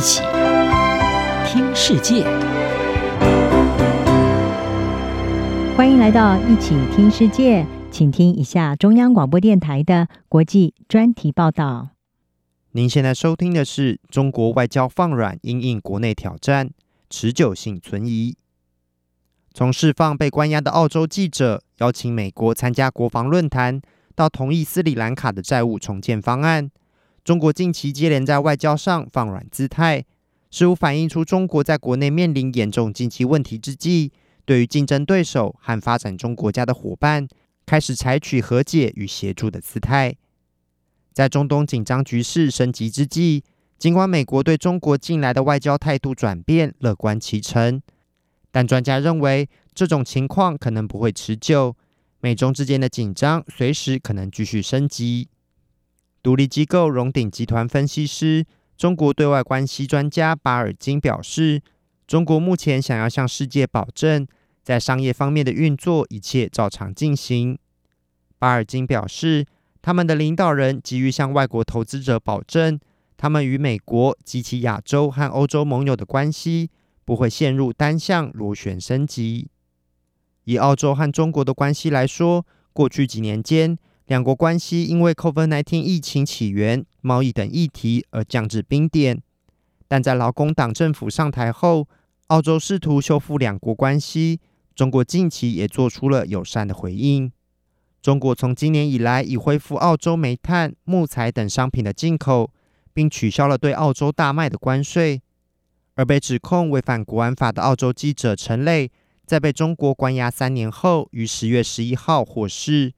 一起听世界，欢迎来到一起听世界，请听一下中央广播电台的国际专题报道。您现在收听的是中国外交放软，因应国内挑战，持久性存疑。从释放被关押的澳洲记者，邀请美国参加国防论坛，到同意斯里兰卡的债务重建方案。中国近期接连在外交上放软姿态，似乎反映出中国在国内面临严重经济问题之际，对于竞争对手和发展中国家的伙伴，开始采取和解与协助的姿态。在中东紧张局势升级之际，尽管美国对中国近来的外交态度转变乐观其成，但专家认为这种情况可能不会持久，美中之间的紧张随时可能继续升级。独立机构荣鼎集团分析师、中国对外关系专家巴尔金表示：“中国目前想要向世界保证，在商业方面的运作一切照常进行。”巴尔金表示，他们的领导人急于向外国投资者保证，他们与美国及其亚洲和欧洲盟友的关系不会陷入单向螺旋升级。以澳洲和中国的关系来说，过去几年间，两国关系因为 COVID-19 疫情起源、贸易等议题而降至冰点，但在劳工党政府上台后，澳洲试图修复两国关系。中国近期也做出了友善的回应。中国从今年以来已恢复澳洲煤炭、木材等商品的进口，并取消了对澳洲大麦的关税。而被指控违反国安法的澳洲记者陈磊，在被中国关押三年后，于十月十一号获释。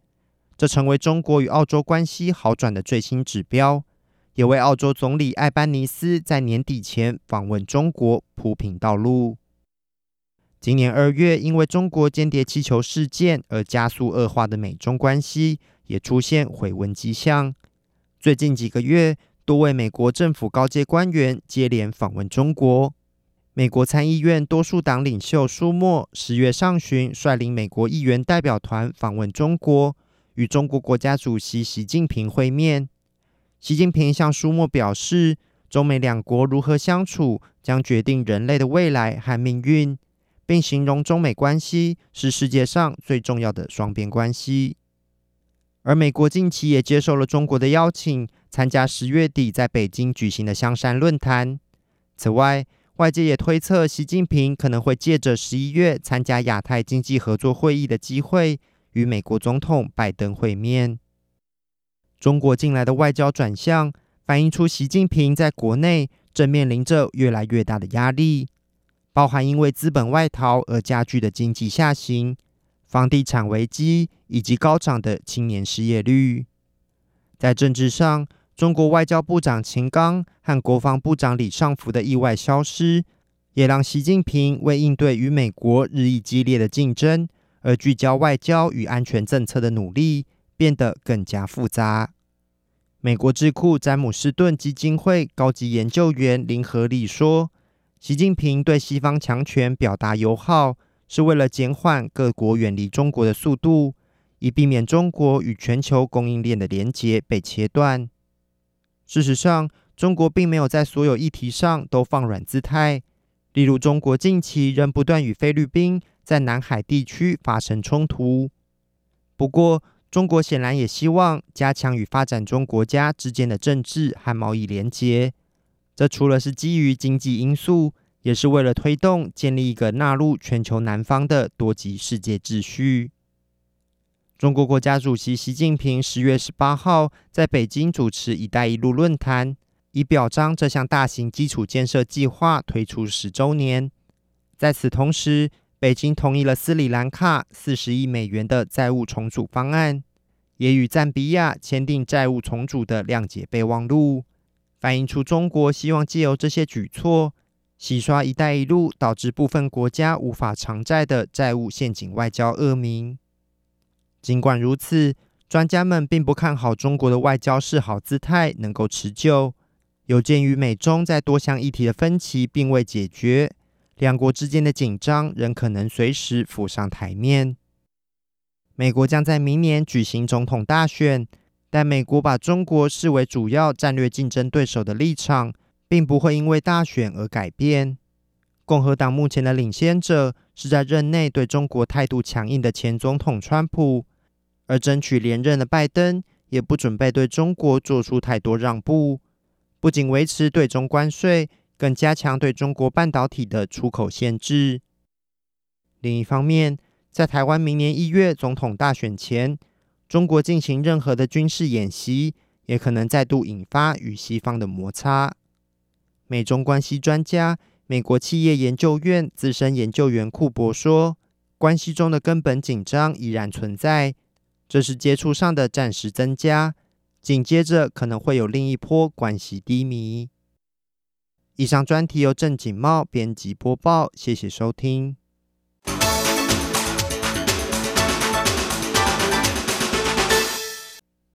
这成为中国与澳洲关系好转的最新指标，也为澳洲总理艾班尼斯在年底前访问中国铺平道路。今年二月，因为中国间谍气球事件而加速恶化的美中关系也出现回温迹象。最近几个月，多位美国政府高阶官员接连访问中国。美国参议院多数党领袖舒默十月上旬率领美国议员代表团访问中国。与中国国家主席习近平会面，习近平向舒默表示，中美两国如何相处将决定人类的未来和命运，并形容中美关系是世界上最重要的双边关系。而美国近期也接受了中国的邀请，参加十月底在北京举行的香山论坛。此外，外界也推测，习近平可能会借着十一月参加亚太经济合作会议的机会。与美国总统拜登会面。中国近来的外交转向，反映出习近平在国内正面临着越来越大的压力，包含因为资本外逃而加剧的经济下行、房地产危机以及高涨的青年失业率。在政治上，中国外交部长秦刚和国防部长李尚福的意外消失，也让习近平为应对与美国日益激烈的竞争。而聚焦外交与安全政策的努力变得更加复杂。美国智库詹姆斯顿基金会高级研究员林和利说：“习近平对西方强权表达友好，是为了减缓各国远离中国的速度，以避免中国与全球供应链的连结被切断。事实上，中国并没有在所有议题上都放软姿态，例如，中国近期仍不断与菲律宾。”在南海地区发生冲突。不过，中国显然也希望加强与发展中国家之间的政治和贸易连结。这除了是基于经济因素，也是为了推动建立一个纳入全球南方的多极世界秩序。中国国家主席习近平十月十八号在北京主持“一带一路”论坛，以表彰这项大型基础建设计划推出十周年。在此同时，北京同意了斯里兰卡四十亿美元的债务重组方案，也与赞比亚签订债务重组的谅解备忘录，反映出中国希望借由这些举措，洗刷“一带一路”导致部分国家无法偿债的债务陷阱外交恶名。尽管如此，专家们并不看好中国的外交示好姿态能够持久，有鉴于美中在多项议题的分歧并未解决。两国之间的紧张仍可能随时浮上台面。美国将在明年举行总统大选，但美国把中国视为主要战略竞争对手的立场，并不会因为大选而改变。共和党目前的领先者是在任内对中国态度强硬的前总统川普，而争取连任的拜登也不准备对中国做出太多让步，不仅维持对中关税，更加强对中国半导体的出口限制。另一方面，在台湾明年一月总统大选前，中国进行任何的军事演习，也可能再度引发与西方的摩擦。美中关系专家、美国企业研究院资深研究员库珀说：“关系中的根本紧张依然存在，这是接触上的暂时增加，紧接着可能会有另一波关系低迷。”以上专题由正经茂编辑播报，谢谢收听。